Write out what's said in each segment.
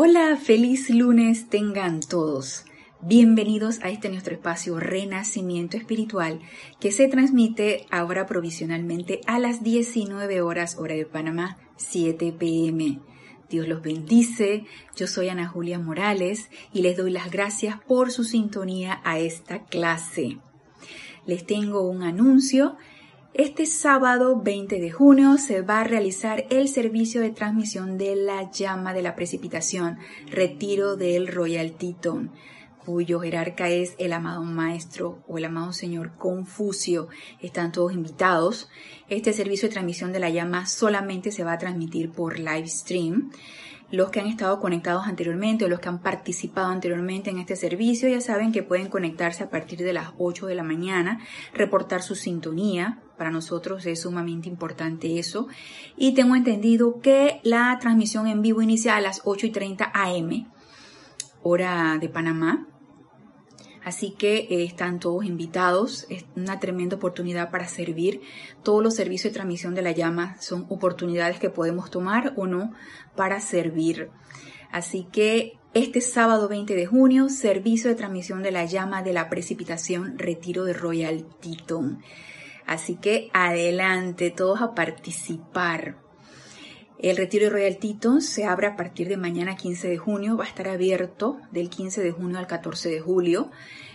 Hola, feliz lunes tengan todos. Bienvenidos a este nuestro espacio Renacimiento Espiritual que se transmite ahora provisionalmente a las 19 horas hora de Panamá, 7 pm. Dios los bendice. Yo soy Ana Julia Morales y les doy las gracias por su sintonía a esta clase. Les tengo un anuncio este sábado 20 de junio se va a realizar el servicio de transmisión de la llama de la precipitación, retiro del Royal Teton, cuyo jerarca es el amado maestro o el amado señor Confucio. Están todos invitados. Este servicio de transmisión de la llama solamente se va a transmitir por live stream. Los que han estado conectados anteriormente o los que han participado anteriormente en este servicio ya saben que pueden conectarse a partir de las 8 de la mañana, reportar su sintonía. Para nosotros es sumamente importante eso. Y tengo entendido que la transmisión en vivo inicia a las 8 y 30 am, hora de Panamá. Así que eh, están todos invitados. Es una tremenda oportunidad para servir. Todos los servicios de transmisión de la llama son oportunidades que podemos tomar o no para servir. Así que este sábado 20 de junio, servicio de transmisión de la llama de la precipitación, retiro de Royal Teton. Así que adelante, todos a participar. El retiro de Royal Teton se abre a partir de mañana 15 de junio, va a estar abierto del 15 de junio al 14 de julio.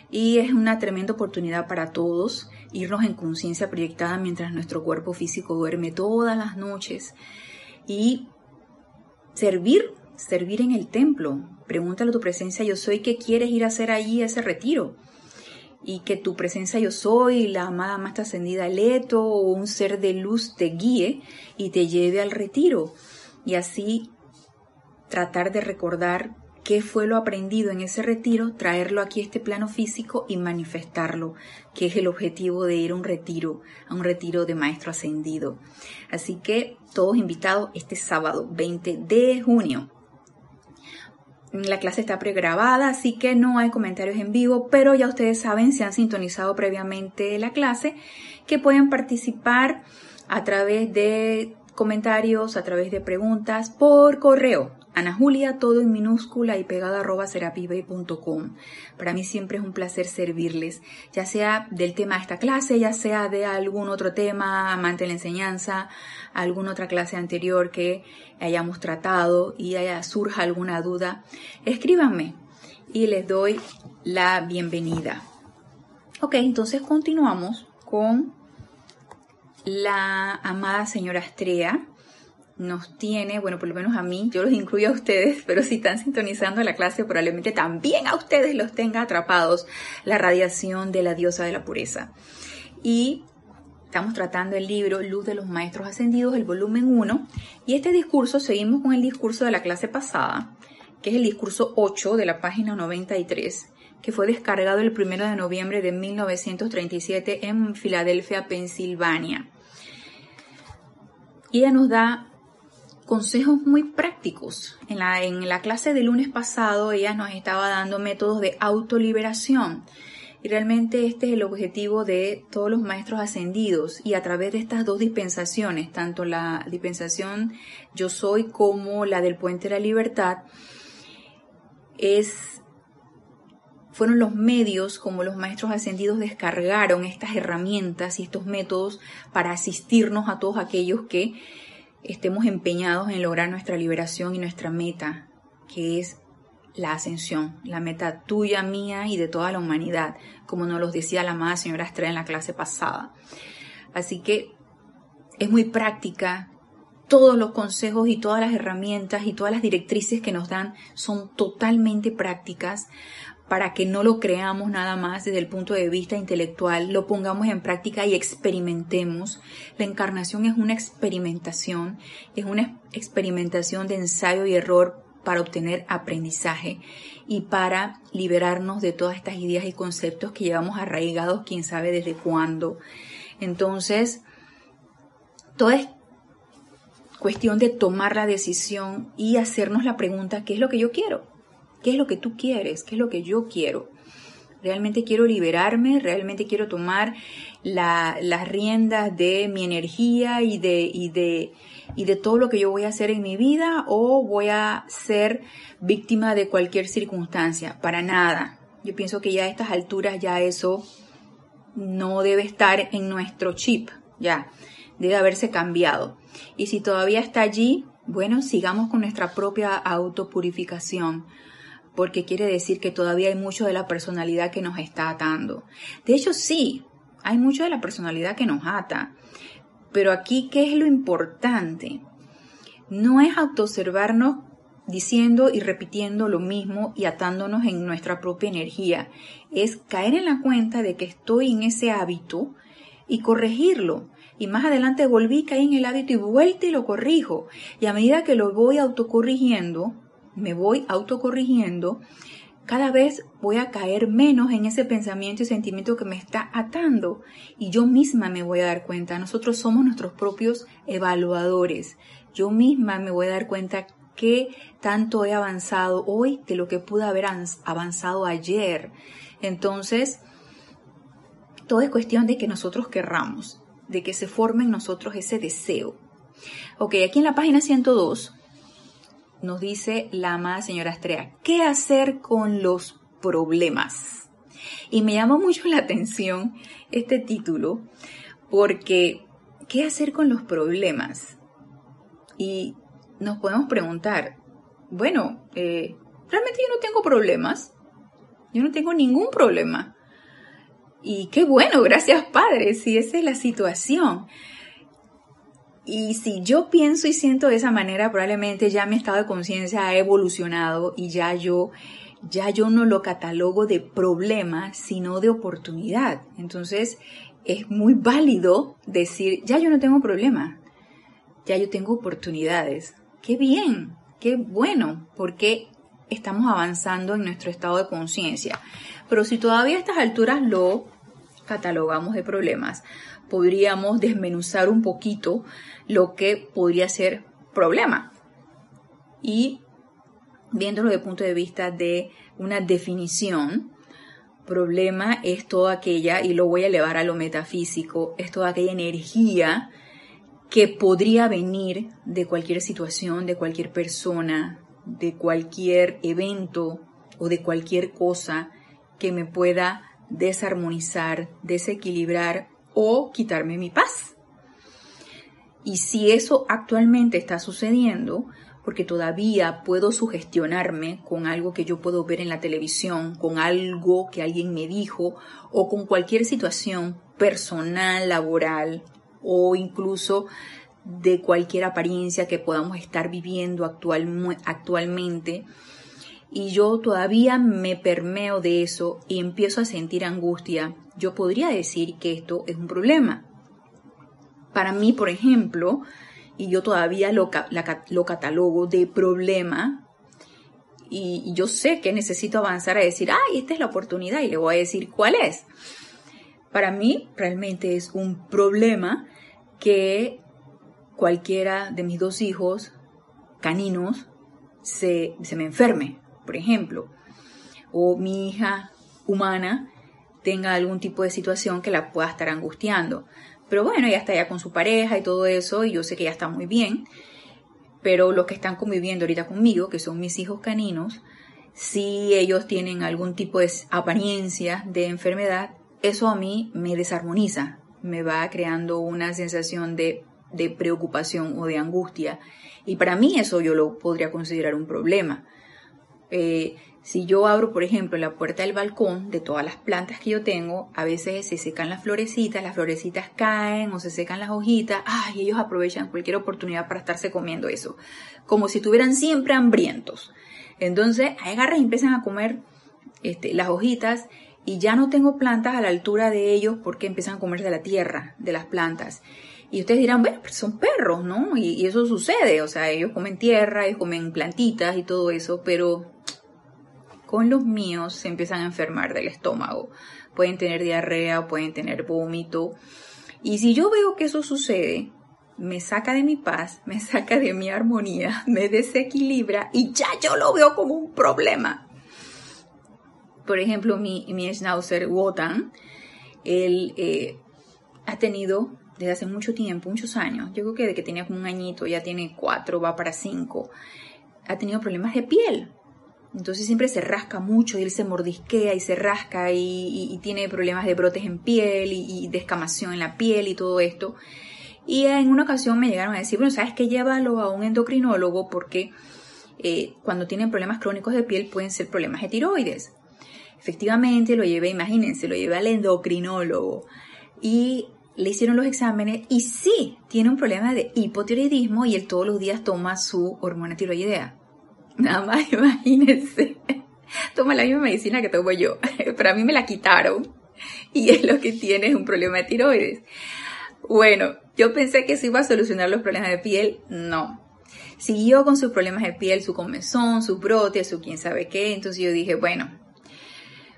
Y es una tremenda oportunidad para todos irnos en conciencia proyectada mientras nuestro cuerpo físico duerme todas las noches. Y servir, servir en el templo. Pregúntale a tu presencia yo soy qué quieres ir a hacer allí ese retiro y que tu presencia yo soy, la amada más ascendida Leto o un ser de luz te guíe y te lleve al retiro. Y así tratar de recordar qué fue lo aprendido en ese retiro, traerlo aquí a este plano físico y manifestarlo, que es el objetivo de ir a un retiro, a un retiro de maestro ascendido. Así que todos invitados este sábado 20 de junio. La clase está pregrabada, así que no hay comentarios en vivo, pero ya ustedes saben, si han sintonizado previamente la clase, que pueden participar a través de comentarios, a través de preguntas por correo. Ana Julia, todo en minúscula y pegada arroba serapibay.com. Para mí siempre es un placer servirles, ya sea del tema de esta clase, ya sea de algún otro tema, amante de la enseñanza, alguna otra clase anterior que hayamos tratado y haya surja alguna duda, escríbanme y les doy la bienvenida. Ok, entonces continuamos con la amada señora Astrea nos tiene, bueno, por lo menos a mí, yo los incluyo a ustedes, pero si están sintonizando la clase, probablemente también a ustedes los tenga atrapados la radiación de la diosa de la pureza. Y estamos tratando el libro Luz de los Maestros Ascendidos, el volumen 1, y este discurso, seguimos con el discurso de la clase pasada, que es el discurso 8 de la página 93, que fue descargado el 1 de noviembre de 1937 en Filadelfia, Pensilvania. Y ella nos da consejos muy prácticos. En la, en la clase de lunes pasado ella nos estaba dando métodos de autoliberación. Y realmente este es el objetivo de todos los maestros ascendidos y a través de estas dos dispensaciones, tanto la dispensación yo soy como la del puente de la libertad, es, fueron los medios como los maestros ascendidos descargaron estas herramientas y estos métodos para asistirnos a todos aquellos que estemos empeñados en lograr nuestra liberación y nuestra meta, que es la ascensión, la meta tuya, mía y de toda la humanidad, como nos lo decía la amada señora Estrella en la clase pasada. Así que es muy práctica, todos los consejos y todas las herramientas y todas las directrices que nos dan son totalmente prácticas para que no lo creamos nada más desde el punto de vista intelectual, lo pongamos en práctica y experimentemos. La encarnación es una experimentación, es una experimentación de ensayo y error para obtener aprendizaje y para liberarnos de todas estas ideas y conceptos que llevamos arraigados quién sabe desde cuándo. Entonces, todo es cuestión de tomar la decisión y hacernos la pregunta, ¿qué es lo que yo quiero? ¿Qué es lo que tú quieres? ¿Qué es lo que yo quiero? realmente quiero liberarme, realmente quiero tomar las riendas de mi energía y de, y de, y de todo lo que yo voy a hacer en mi vida o voy a ser víctima de cualquier circunstancia. Para nada. Yo pienso que ya a estas alturas ya eso no debe estar en nuestro chip, ya, debe haberse cambiado. Y si todavía está allí, bueno, sigamos con nuestra propia autopurificación, porque quiere decir que todavía hay mucho de la personalidad que nos está atando. De hecho, sí, hay mucho de la personalidad que nos ata. Pero aquí, ¿qué es lo importante? No es autoobservarnos diciendo y repitiendo lo mismo y atándonos en nuestra propia energía. Es caer en la cuenta de que estoy en ese hábito y corregirlo. Y más adelante volví, caí en el hábito y vuelto y lo corrijo. Y a medida que lo voy autocorrigiendo, me voy autocorrigiendo, cada vez voy a caer menos en ese pensamiento y sentimiento que me está atando y yo misma me voy a dar cuenta. Nosotros somos nuestros propios evaluadores. Yo misma me voy a dar cuenta qué tanto he avanzado hoy de lo que pude haber avanzado ayer. Entonces, todo es cuestión de que nosotros querramos, de que se forme en nosotros ese deseo. Ok, aquí en la página 102 nos dice la amada señora Astrea, ¿qué hacer con los problemas? Y me llamó mucho la atención este título porque, ¿qué hacer con los problemas? Y nos podemos preguntar, bueno, eh, realmente yo no tengo problemas, yo no tengo ningún problema. Y qué bueno, gracias Padre, si esa es la situación. Y si yo pienso y siento de esa manera, probablemente ya mi estado de conciencia ha evolucionado y ya yo, ya yo no lo catalogo de problema, sino de oportunidad. Entonces, es muy válido decir, ya yo no tengo problema, ya yo tengo oportunidades. Qué bien, qué bueno, porque estamos avanzando en nuestro estado de conciencia. Pero si todavía a estas alturas lo catalogamos de problemas, podríamos desmenuzar un poquito lo que podría ser problema. Y viéndolo desde el punto de vista de una definición, problema es toda aquella, y lo voy a elevar a lo metafísico, es toda aquella energía que podría venir de cualquier situación, de cualquier persona, de cualquier evento o de cualquier cosa que me pueda desarmonizar, desequilibrar o quitarme mi paz. Y si eso actualmente está sucediendo, porque todavía puedo sugestionarme con algo que yo puedo ver en la televisión, con algo que alguien me dijo o con cualquier situación personal, laboral o incluso de cualquier apariencia que podamos estar viviendo actual, actualmente. Y yo todavía me permeo de eso y empiezo a sentir angustia. Yo podría decir que esto es un problema. Para mí, por ejemplo, y yo todavía lo, lo catalogo de problema, y, yo sé que necesito avanzar a decir, ay, esta es la oportunidad, y le voy a decir cuál es. Para mí, realmente es un problema que cualquiera de mis dos hijos caninos se, se me enferme, por ejemplo, o mi hija humana tenga algún tipo de situación que la pueda estar angustiando. Pero bueno, ya está ya con su pareja y todo eso, y yo sé que ya está muy bien. Pero los que están conviviendo ahorita conmigo, que son mis hijos caninos, si ellos tienen algún tipo de apariencia de enfermedad, eso a mí me desarmoniza, me va creando una sensación de, de preocupación o de angustia. Y para mí eso yo lo podría considerar un problema. Eh, si yo abro, por ejemplo, la puerta del balcón de todas las plantas que yo tengo, a veces se secan las florecitas, las florecitas caen o se secan las hojitas, ay, ellos aprovechan cualquier oportunidad para estarse comiendo eso, como si estuvieran siempre hambrientos. Entonces, agarran y empiezan a comer este, las hojitas y ya no tengo plantas a la altura de ellos porque empiezan a comerse la tierra de las plantas. Y ustedes dirán, bueno, pero son perros, ¿no? Y, y, eso sucede, o sea, ellos comen tierra, ellos comen plantitas y todo eso, pero con los míos se empiezan a enfermar del estómago. Pueden tener diarrea pueden tener vómito. Y si yo veo que eso sucede, me saca de mi paz, me saca de mi armonía, me desequilibra y ya yo lo veo como un problema. Por ejemplo, mi, mi schnauzer Wotan, él eh, ha tenido desde hace mucho tiempo, muchos años, yo creo que desde que tenía como un añito, ya tiene cuatro, va para cinco, ha tenido problemas de piel. Entonces siempre se rasca mucho y él se mordisquea y se rasca y, tiene problemas de brotes en piel y, descamación en la piel y todo esto. Y en una ocasión me llegaron a decir, bueno, ¿sabes qué? Llévalo a un endocrinólogo porque eh, cuando tienen problemas crónicos de piel pueden ser problemas de tiroides. Efectivamente, lo llevé, imagínense, lo llevé al endocrinólogo y le hicieron los exámenes y sí, tiene un problema de hipotiroidismo y él todos los días toma su hormona tiroidea. Nada más, imagínense. Toma la misma medicina que tomo yo, pero a mí me la quitaron y es lo que tiene es un problema de tiroides. Bueno, yo pensé que se iba a solucionar los problemas de piel, no. Siguió con sus problemas de piel, su comezón, su brote, su quién sabe qué, entonces yo dije, bueno,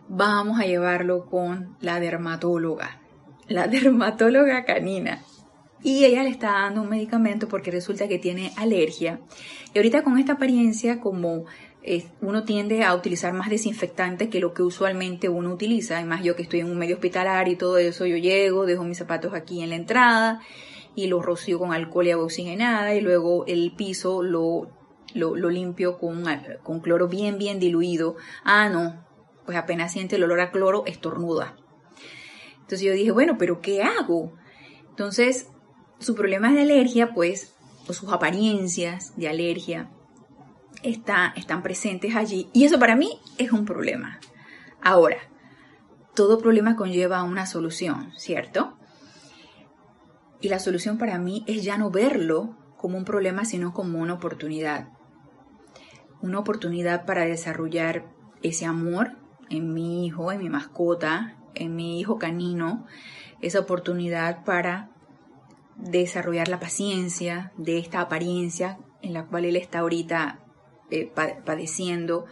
vamos a llevarlo con la dermatóloga, la dermatóloga canina. Y ella le está dando un medicamento porque resulta que tiene alergia. Y ahorita con esta apariencia, como eh, uno tiende a utilizar más desinfectantes que lo que usualmente uno utiliza, además yo que estoy en un medio hospitalario y todo eso, yo llego, dejo mis zapatos aquí en la entrada y los rocío con alcohol y agua oxigenada y luego el piso lo, lo, lo limpio con, con cloro bien, bien diluido. Ah, no, pues apenas siente el olor a cloro, estornuda. Entonces yo dije, bueno, pero ¿qué hago? Entonces, su problema de alergia, pues, o sus apariencias de alergia, está, están presentes allí. Y eso para mí es un problema. Ahora, todo problema conlleva una solución, ¿cierto? Y la solución para mí es ya no verlo como un problema, sino como una oportunidad. Una oportunidad para desarrollar ese amor en mi hijo, en mi mascota, en mi hijo canino, esa oportunidad para desarrollar la paciencia de esta apariencia en la cual él está ahorita eh, padeciendo,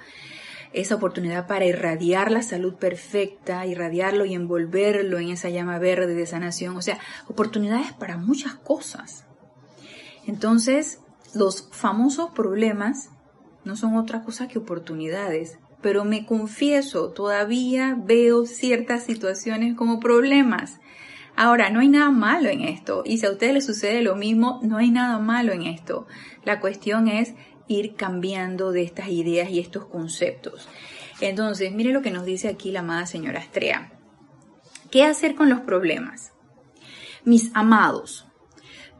esa oportunidad para irradiar la salud perfecta, irradiarlo y envolverlo en esa llama verde de sanación, o sea, oportunidades para muchas cosas. Entonces, los famosos problemas no son otra cosa que oportunidades pero me confieso, todavía veo ciertas situaciones como problemas. Ahora, no hay nada malo en esto, y si a ustedes les sucede lo mismo, no hay nada malo en esto. La cuestión es ir cambiando de estas ideas y estos conceptos. Entonces, mire lo que nos dice aquí la amada señora Astrea. ¿Qué hacer con los problemas? Mis amados,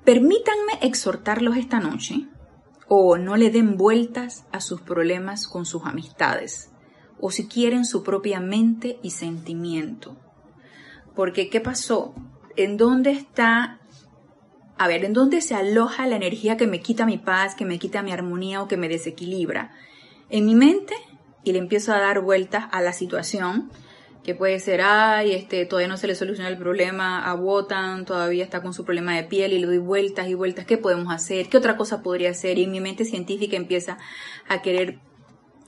permítanme exhortarlos esta noche o no le den vueltas a sus problemas con sus amistades o si quieren su propia mente y sentimiento. Porque, ¿qué pasó? ¿En dónde está, a ver, en dónde se aloja la energía que me quita mi paz, que me quita mi armonía o que me desequilibra? En mi mente y le empiezo a dar vueltas a la situación, que puede ser, ay, este, todavía no se le soluciona el problema a Wotan, todavía está con su problema de piel y le doy vueltas y vueltas, ¿qué podemos hacer? ¿Qué otra cosa podría hacer? Y mi mente científica empieza a querer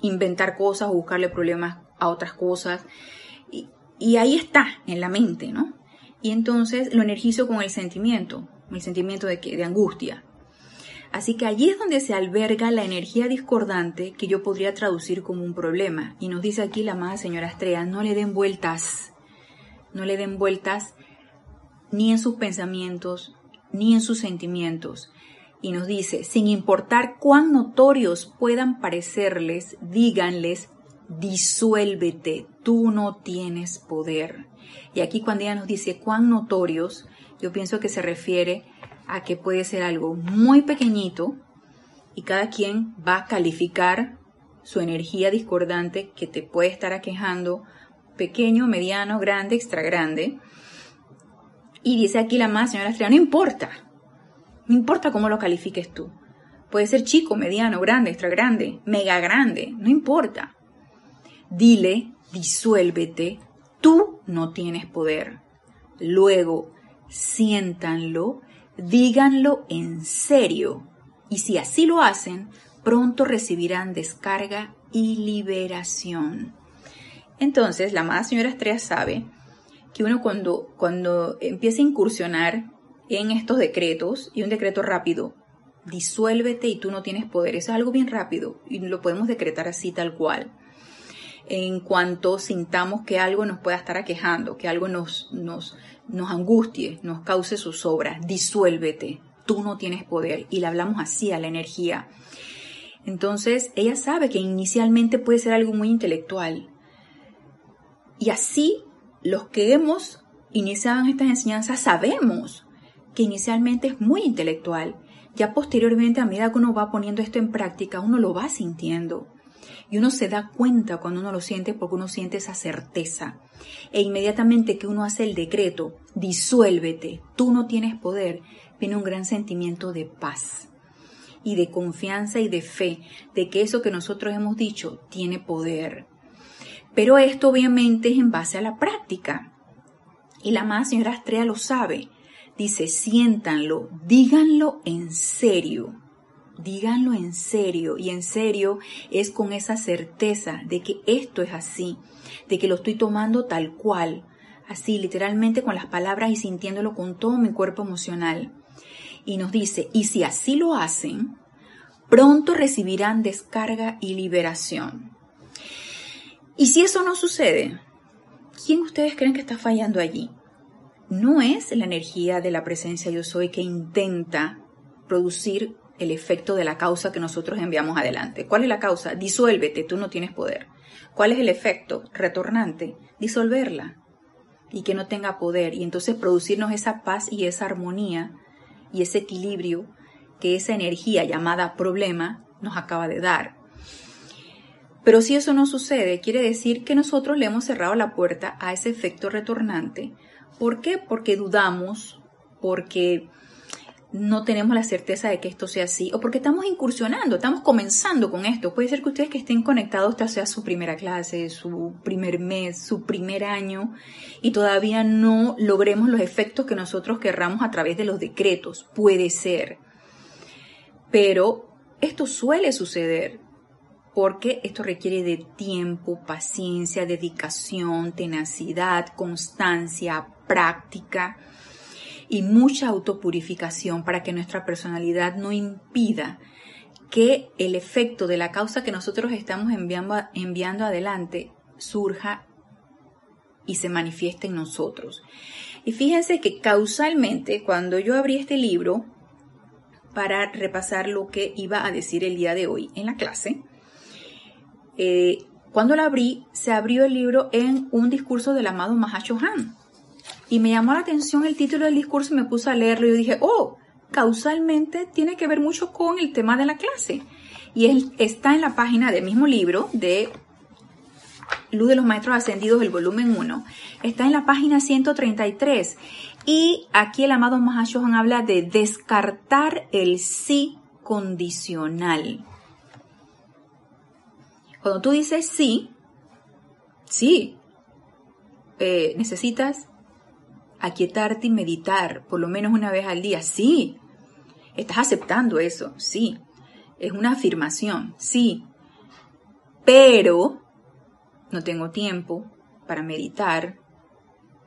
inventar cosas o buscarle problemas a otras cosas. Y, ahí está, en la mente, ¿no? Y entonces lo energizo con el sentimiento, el sentimiento de, de angustia. Así que allí es donde se alberga la energía discordante que yo podría traducir como un problema. Y nos dice aquí la amada señora Estrella, no le den vueltas, no le den vueltas ni en sus pensamientos, ni en sus sentimientos y nos dice, sin importar cuán notorios puedan parecerles, díganles, disuélvete, tú no tienes poder. Y aquí cuando ella nos dice cuán notorios, yo pienso que se refiere a que puede ser algo muy pequeñito y cada quien va a calificar su energía discordante que te puede estar aquejando, pequeño, mediano, grande, extra grande. Y dice aquí la más, señora Estrella, no importa, no importa cómo lo califiques tú. Puede ser chico, mediano, grande, extra grande, mega grande, no importa. Dile, disuélvete, tú no tienes poder. Luego, siéntanlo, díganlo en serio. Y si así lo hacen, pronto recibirán descarga y liberación. Entonces, la amada señora Estrella sabe que uno cuando, cuando empieza a incursionar en estos decretos y un decreto rápido. Disuélvete y tú no tienes poder. Eso es algo bien rápido y lo podemos decretar así tal cual. En cuanto sintamos que algo nos pueda estar aquejando, que algo nos, nos, nos angustie, nos cause sus obras. Disuélvete, tú no tienes poder. Y le hablamos así a la energía. Entonces, ella sabe que inicialmente puede ser algo muy intelectual. Y así, los que hemos iniciado estas enseñanzas sabemos que inicialmente es muy intelectual. Ya posteriormente, a medida que uno va poniendo esto en práctica, uno lo va sintiendo. Y uno se da cuenta cuando uno lo siente porque uno siente esa certeza. E inmediatamente que uno hace el decreto, disuélvete, tú no tienes poder, viene un gran sentimiento de paz y de confianza y de fe de que eso que nosotros hemos dicho tiene poder. Pero esto obviamente es en base a la práctica. Y la más señora Astrea lo sabe. Dice, siéntanlo, díganlo en serio. Díganlo en serio. Y en serio es con esa certeza de que esto es así, de que lo estoy tomando tal cual, así literalmente con las palabras y sintiéndolo con todo mi cuerpo emocional y nos dice, y si así lo hacen, pronto recibirán descarga y liberación. Y si eso no sucede, ¿quién ustedes creen que está fallando allí? No es la energía de la presencia yo soy que intenta producir el efecto de la causa que nosotros enviamos adelante. ¿Cuál es la causa? Disuélvete, tú no tienes poder. ¿Cuál es el efecto retornante? Disolverla y que no tenga poder y entonces producirnos esa paz y esa armonía y ese equilibrio que esa energía llamada problema nos acaba de dar. Pero si eso no sucede, quiere decir que nosotros le hemos cerrado la puerta a ese efecto retornante. ¿Por qué? Porque dudamos, porque no tenemos la certeza de que esto sea así o porque estamos incursionando, estamos comenzando con esto. Puede ser que ustedes que estén conectados, esta sea su primera clase, su primer mes, su primer año y todavía no logremos los efectos que nosotros querramos a través de los decretos. Puede ser. Pero esto suele suceder porque esto requiere de tiempo, paciencia, dedicación, tenacidad, constancia, práctica y mucha autopurificación para que nuestra personalidad no impida que el efecto de la causa que nosotros estamos enviando, adelante surja y se manifieste en nosotros. Y fíjense que causalmente, cuando yo abrí este libro para repasar lo que iba a decir el día de hoy en la clase, eh, cuando lo abrí, se abrió el libro en un discurso del amado Mahashohan. Y me llamó la atención el título del discurso y me puse a leerlo y yo dije, oh, causalmente tiene que ver mucho con el tema de la clase. Y él está en la página del mismo libro de Luz de los Maestros Ascendidos, el volumen 1. Está en la página 133. Y aquí el amado Mahashohan habla de descartar el sí condicional. Cuando tú dices sí, sí, eh, necesitas aquietarte y meditar por lo menos una vez al día. Sí, estás aceptando eso, sí. Es una afirmación, sí. Pero no tengo tiempo para meditar,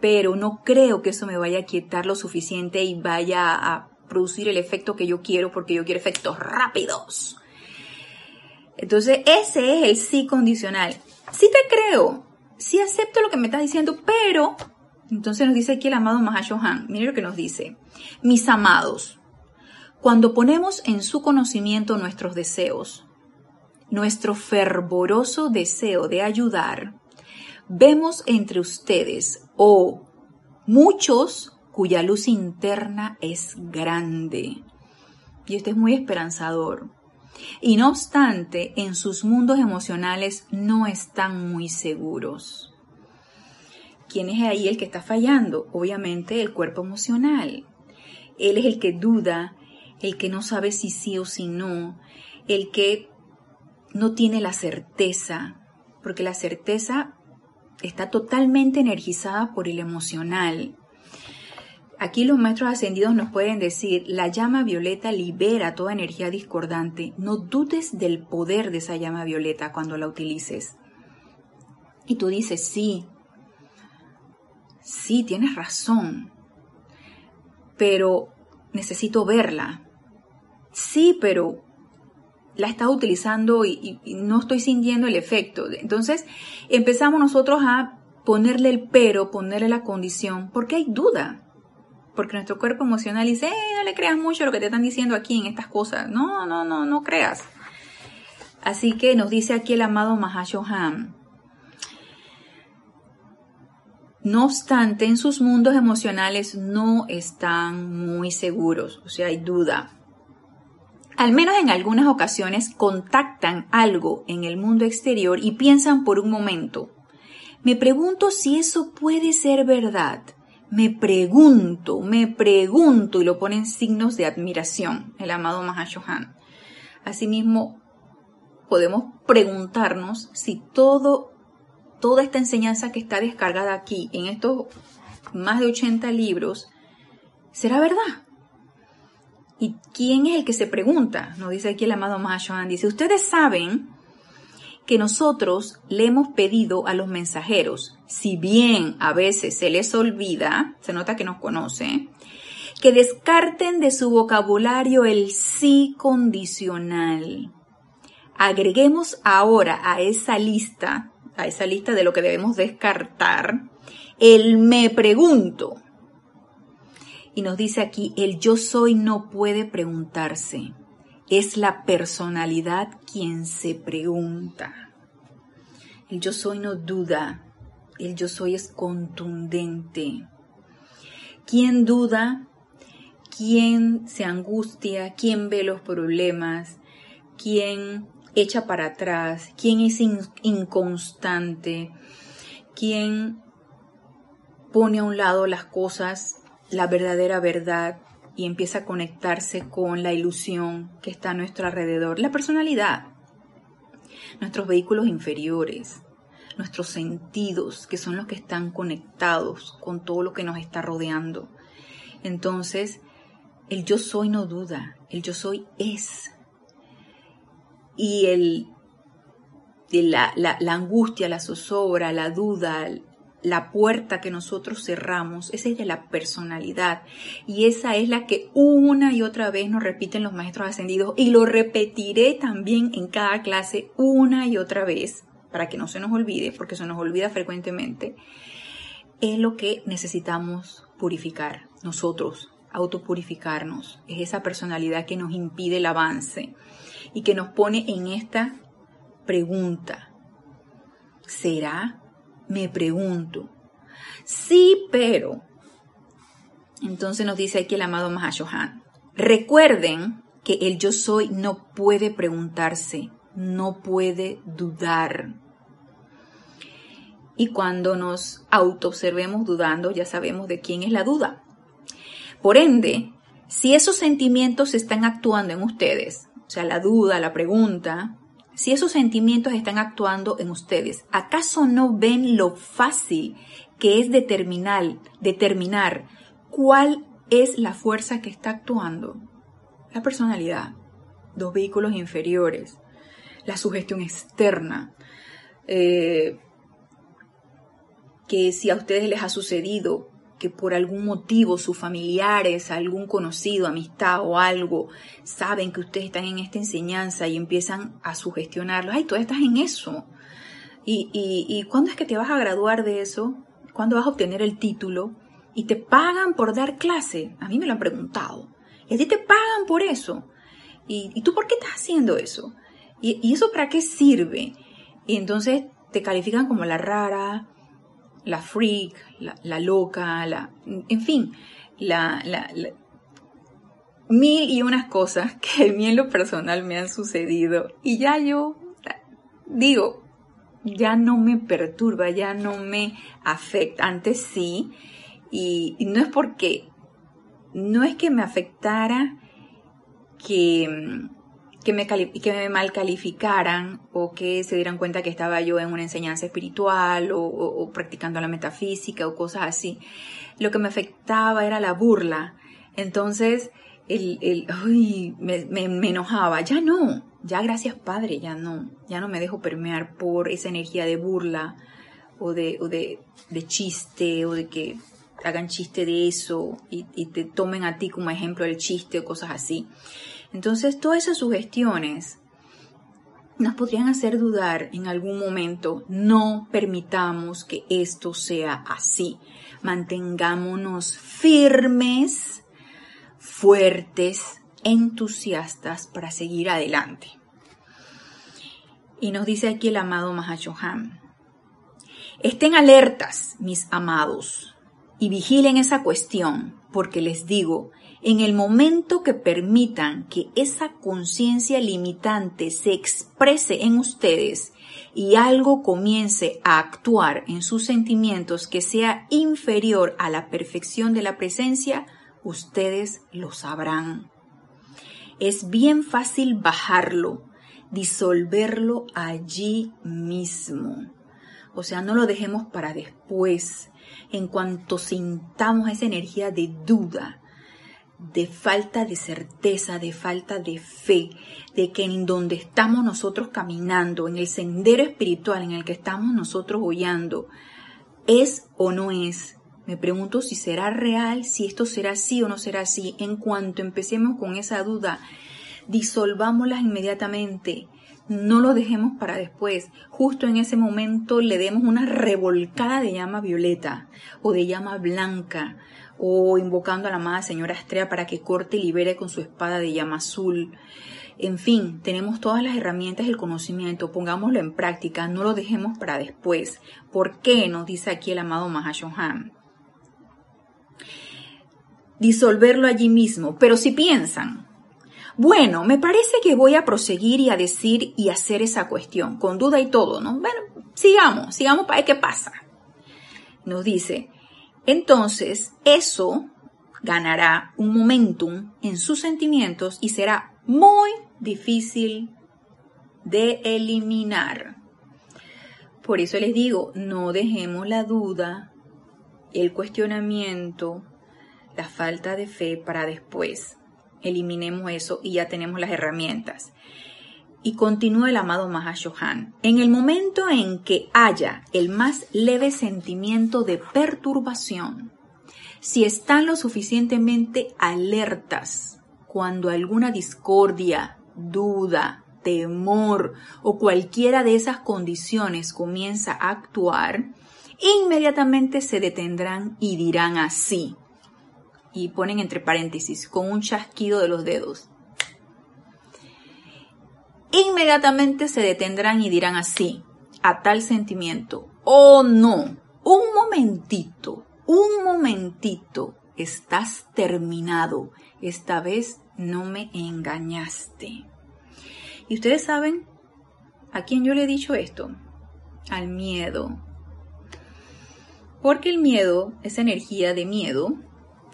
pero no creo que eso me vaya a aquietar lo suficiente y vaya a producir el efecto que yo quiero porque yo quiero efectos rápidos. Entonces, ese es el sí condicional. Sí te creo, sí acepto lo que me estás diciendo, pero entonces nos dice aquí el amado Mahashohan, mire lo que nos dice. Mis amados, cuando ponemos en su conocimiento nuestros deseos, nuestro fervoroso deseo de ayudar, vemos entre ustedes, o oh, muchos cuya luz interna es grande. Y esto es muy esperanzador. Y no obstante, en sus mundos emocionales no están muy seguros. ¿Quién es ahí el que está fallando? Obviamente el cuerpo emocional. Él es el que duda, el que no sabe si sí o si no, el que no tiene la certeza, porque la certeza está totalmente energizada por el emocional. Aquí los maestros ascendidos nos pueden decir, la llama violeta libera toda energía discordante. No dudes del poder de esa llama violeta cuando la utilices. Y tú dices, sí, sí, tienes razón, pero necesito verla. Sí, pero la estás utilizando y, no estoy sintiendo el efecto. Entonces empezamos nosotros a ponerle el pero, ponerle la condición, porque hay duda. Porque nuestro cuerpo emocional dice, no le creas mucho lo que te están diciendo aquí en estas cosas. No, no, no, no creas. Así que nos dice aquí el amado Mahashohan. No obstante, en sus mundos emocionales no están muy seguros, o sea, hay duda. Al menos en algunas ocasiones contactan algo en el mundo exterior y piensan por un momento, me pregunto si eso puede ser verdad. Me pregunto, me pregunto, y lo ponen signos de admiración, el amado Mahashohan. Asimismo, podemos preguntarnos si todo, toda esta enseñanza que está descargada aquí, en estos más de 80 libros, será verdad. ¿Y quién es el que se pregunta? Nos dice aquí el amado Mahashohan. Dice, ustedes saben que nosotros le hemos pedido a los mensajeros, si bien a veces se les olvida, se nota que nos conoce, que descarten de su vocabulario el sí condicional. Agreguemos ahora a esa lista, a esa lista de lo que debemos descartar, el me pregunto. Y nos dice aquí, el yo soy no puede preguntarse. Es la personalidad quien se pregunta. El yo soy no duda. El yo soy es contundente. ¿Quién duda? ¿Quién se angustia? ¿Quién ve los problemas? ¿Quién echa para atrás, quién es inconstante, quién pone a un lado las cosas, la verdadera verdad y empieza a conectarse con la ilusión que está a nuestro alrededor, la personalidad, nuestros vehículos inferiores, nuestros sentidos, que son los que están conectados con todo lo que nos está rodeando. Entonces, el yo soy no duda, el yo soy es y el, la, la, angustia, la zozobra, la duda, la puerta que nosotros cerramos, esa es de la personalidad. Y esa es la que una y otra vez nos repiten los maestros ascendidos y lo repetiré también en cada clase una y otra vez para que no se nos olvide, porque se nos olvida frecuentemente, es lo que necesitamos purificar nosotros, autopurificarnos, es esa personalidad que nos impide el avance y que nos pone en esta pregunta. ¿Será? Me pregunto. Sí, pero. Entonces nos dice aquí el amado Mahashohan. Recuerden que el yo soy no puede preguntarse, no puede dudar. Y cuando nos autoobservemos dudando, ya sabemos de quién es la duda. Por ende, si esos sentimientos están actuando en ustedes, o sea, la duda, la pregunta, si esos sentimientos están actuando en ustedes, ¿acaso no ven lo fácil que es determinar, determinar cuál es la fuerza que está actuando? La personalidad, los vehículos inferiores, la sugestión externa, eh, que si a ustedes les ha sucedido que por algún motivo sus familiares, algún conocido, amistad o algo, saben que ustedes están en esta enseñanza y empiezan a sugestionarlos, ay, tú estás en eso. ¿Y, y, y cuándo es que te vas a graduar de eso? ¿Cuándo vas a obtener el título? Y te pagan por dar clase. A mí me lo han preguntado. Y a ti te pagan por eso. ¿Y, y tú por qué estás haciendo eso? ¿Y, ¿Y eso para qué sirve? Y entonces te califican como la rara, la freak, la, loca, la, en fin, la, mil y unas cosas que a mí en lo personal me han sucedido y ya yo digo, ya no me perturba, ya no me afecta. Antes sí, y, y no es porque, no es que me afectara que que me, mal calificaran o que se dieran cuenta que estaba yo en una enseñanza espiritual o, practicando la metafísica o cosas así. Lo que me afectaba era la burla. Entonces, el, el me, me, enojaba. Ya no, ya gracias Padre, ya no, ya no me dejo permear por esa energía de burla o de, o de, de chiste o de que hagan chiste de eso y, y, te tomen a ti como ejemplo el chiste o cosas así. Entonces, todas esas sugestiones nos podrían hacer dudar en algún momento. No permitamos que esto sea así. Mantengámonos firmes, fuertes, entusiastas para seguir adelante. Y nos dice aquí el amado Mahashohan. Estén alertas, mis amados, y vigilen esa cuestión, porque les digo, en el momento que permitan que esa conciencia limitante se exprese en ustedes y algo comience a actuar en sus sentimientos que sea inferior a la perfección de la presencia, ustedes lo sabrán. Es bien fácil bajarlo, disolverlo allí mismo. O sea, no lo dejemos para después. En cuanto sintamos esa energía de duda, de falta de certeza, de falta de fe, de que en donde estamos nosotros caminando, en el sendero espiritual en el que estamos nosotros hollando, es o no es. Me pregunto si será real, si esto será así o no será así. En cuanto empecemos con esa duda, disolvámoslas inmediatamente. No lo dejemos para después. Justo en ese momento le demos una revolcada de llama violeta o de llama blanca o invocando a la amada señora Estrella para que corte y libere con su espada de llama azul. En fin, tenemos todas las herramientas del conocimiento, pongámoslo en práctica, no lo dejemos para después. ¿Por qué? Nos dice aquí el amado Mahashohan. Disolverlo allí mismo, pero si piensan, bueno, me parece que voy a proseguir y a decir y hacer esa cuestión, con duda y todo, ¿no? Bueno, sigamos, sigamos para ver qué pasa. Nos dice, entonces, eso ganará un momentum en sus sentimientos y será muy difícil de eliminar. Por eso les digo, no dejemos la duda, el cuestionamiento, la falta de fe para después. Eliminemos eso y ya tenemos las herramientas. Y continúa el amado Mahashohan. En el momento en que haya el más leve sentimiento de perturbación, si están lo suficientemente alertas cuando alguna discordia, duda, temor o cualquiera de esas condiciones comienza a actuar, inmediatamente se detendrán y dirán así. Y ponen entre paréntesis, con un chasquido de los dedos inmediatamente se detendrán y dirán así, a tal sentimiento, oh no, un momentito, un momentito, estás terminado, esta vez no me engañaste. Y ustedes saben a quién yo le he dicho esto, al miedo. Porque el miedo, esa energía de miedo,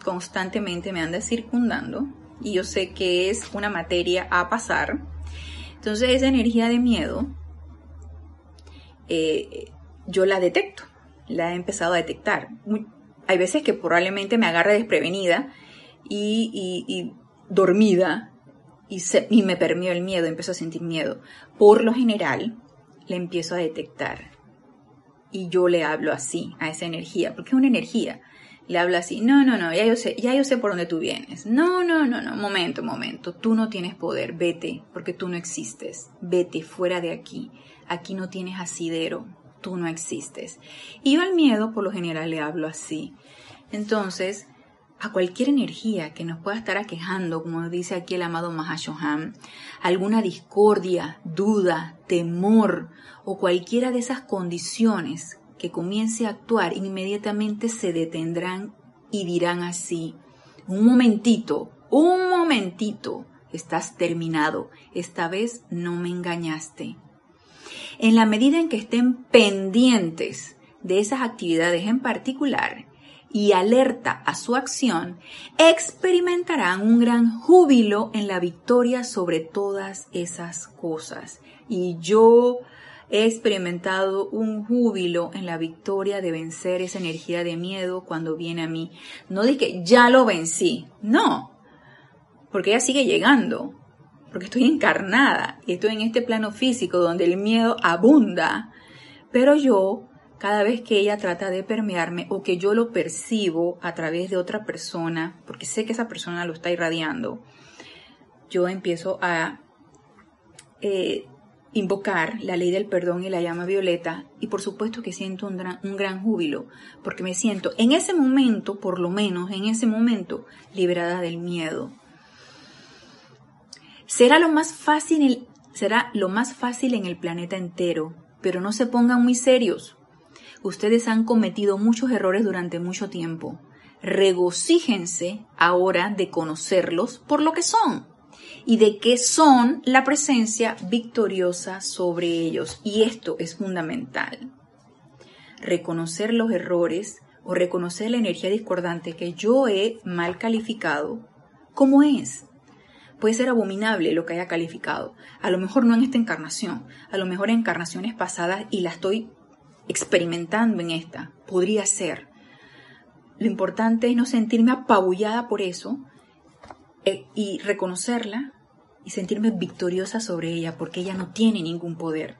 constantemente me anda circundando y yo sé que es una materia a pasar entonces esa energía de miedo, eh, yo la detecto, la he empezado a detectar. hay veces que probablemente me agarre desprevenida y, dormida y, y, me permió el miedo, empiezo a sentir miedo. Por lo general, la empiezo a detectar y yo le hablo así a esa energía, porque es una energía le habla así, no, no, no, ya yo sé, ya yo sé por dónde tú vienes. No, no, no, no, momento, momento, tú no tienes poder, vete, porque tú no existes, vete fuera de aquí, aquí no tienes asidero, tú no existes. Y yo al miedo por lo general le hablo así. Entonces, a cualquier energía que nos pueda estar aquejando, como dice aquí el amado Mahashohan, alguna discordia, duda, temor o cualquiera de esas condiciones que comience a actuar, inmediatamente se detendrán y dirán así, un momentito, un momentito, estás terminado, esta vez no me engañaste. En la medida en que estén pendientes de esas actividades en particular y alerta a su acción, experimentarán un gran júbilo en la victoria sobre todas esas cosas. Y yo He experimentado un júbilo en la victoria de vencer esa energía de miedo cuando viene a mí. No que ya lo vencí, no, porque ella sigue llegando, porque estoy encarnada y estoy en este plano físico donde el miedo abunda, pero yo cada vez que ella trata de permearme o que yo lo percibo a través de otra persona, porque sé que esa persona lo está irradiando, yo empiezo a eh, invocar la ley del perdón y la llama violeta y por supuesto que siento un gran, un gran, júbilo porque me siento en ese momento, por lo menos en ese momento, liberada del miedo. Será lo más fácil, será lo más fácil en el planeta entero, pero no se pongan muy serios. Ustedes han cometido muchos errores durante mucho tiempo. Regocíjense ahora de conocerlos por lo que son y de que son la presencia victoriosa sobre ellos. Y esto es fundamental. Reconocer los errores o reconocer la energía discordante que yo he mal calificado como es. Puede ser abominable lo que haya calificado. A lo mejor no en esta encarnación, a lo mejor en encarnaciones pasadas y la estoy experimentando en esta. Podría ser. Lo importante es no sentirme apabullada por eso eh, y reconocerla y sentirme victoriosa sobre ella porque ella no tiene ningún poder.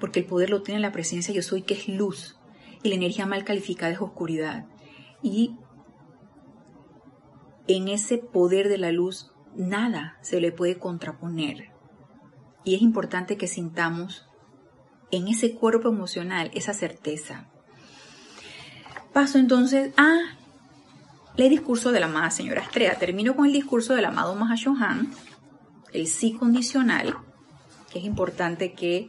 Porque el poder lo tiene la presencia yo soy que es luz y la energía mal calificada es oscuridad. Y en ese poder de la luz nada se le puede contraponer. Y es importante que sintamos en ese cuerpo emocional esa certeza. Paso entonces a el discurso de la amada señora Estrella. Termino con el discurso del amado Mahashohan, el sí condicional, que es importante que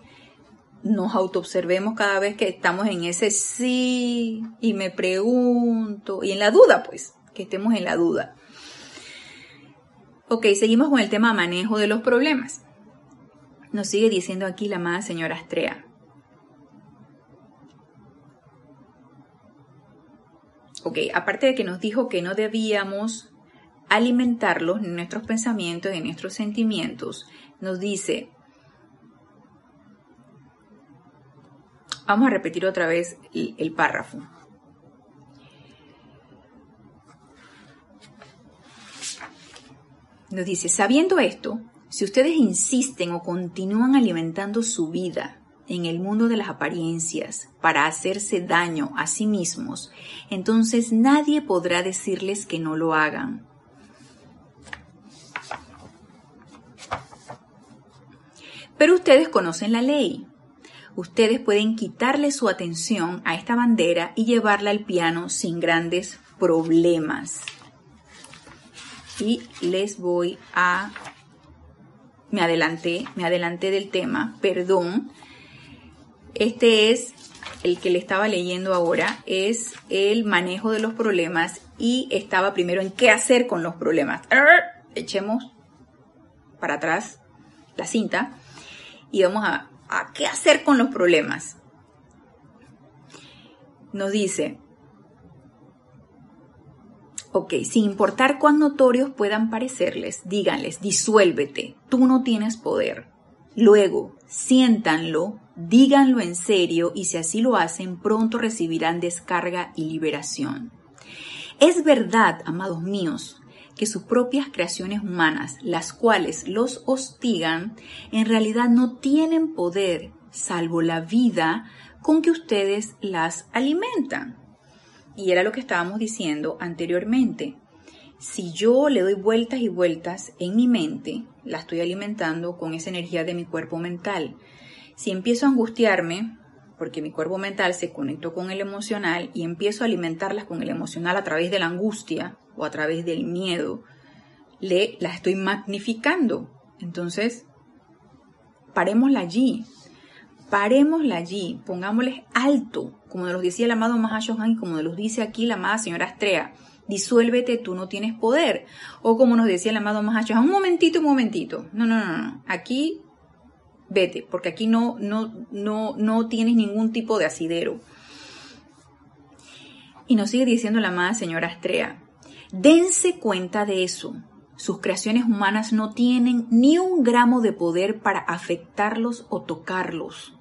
nos autoobservemos cada vez que estamos en ese sí y me pregunto, y en la duda, pues, que estemos en la duda. Ok, seguimos con el tema manejo de los problemas. Nos sigue diciendo aquí la amada señora Estrella. Ok, aparte de que nos dijo que no debíamos alimentarlos en nuestros pensamientos, en nuestros sentimientos, nos dice, vamos a repetir otra vez el, el párrafo. Nos dice, sabiendo esto, si ustedes insisten o continúan alimentando su vida en el mundo de las apariencias para hacerse daño a sí mismos, entonces nadie podrá decirles que no lo hagan. Pero ustedes conocen la ley. Ustedes pueden quitarle su atención a esta bandera y llevarla al piano sin grandes problemas. Y les voy a... Me adelanté, me adelanté del tema, perdón, este es el que le estaba leyendo ahora, es el manejo de los problemas y estaba primero en qué hacer con los problemas. Echemos para atrás la cinta y vamos a, qué hacer con los problemas. Nos dice, ok, sin importar cuán notorios puedan parecerles, díganles, disuélvete, tú no tienes poder. Luego, siéntanlo díganlo en serio y si así lo hacen, pronto recibirán descarga y liberación. Es verdad, amados míos, que sus propias creaciones humanas, las cuales los hostigan, en realidad no tienen poder salvo la vida con que ustedes las alimentan. Y era lo que estábamos diciendo anteriormente. Si yo le doy vueltas y vueltas en mi mente, la estoy alimentando con esa energía de mi cuerpo mental. Si empiezo a angustiarme, porque mi cuerpo mental se conectó con el emocional y empiezo a alimentarlas con el emocional a través de la angustia o a través del miedo, le las estoy magnificando. Entonces, parémosla allí. Parémosla allí, pongámosles alto, como nos decía el amado Mahashohan y como nos dice aquí la amada señora Astrea. Disuélvete, tú no tienes poder. O como nos decía el amado Mahashohan, un momentito, un momentito. No, no, no, no. Aquí vete, porque aquí no, no, no, no tienes ningún tipo de asidero. Y nos sigue diciendo la amada señora Astrea, dense cuenta de eso. Sus creaciones humanas no tienen ni un gramo de poder para afectarlos o tocarlos,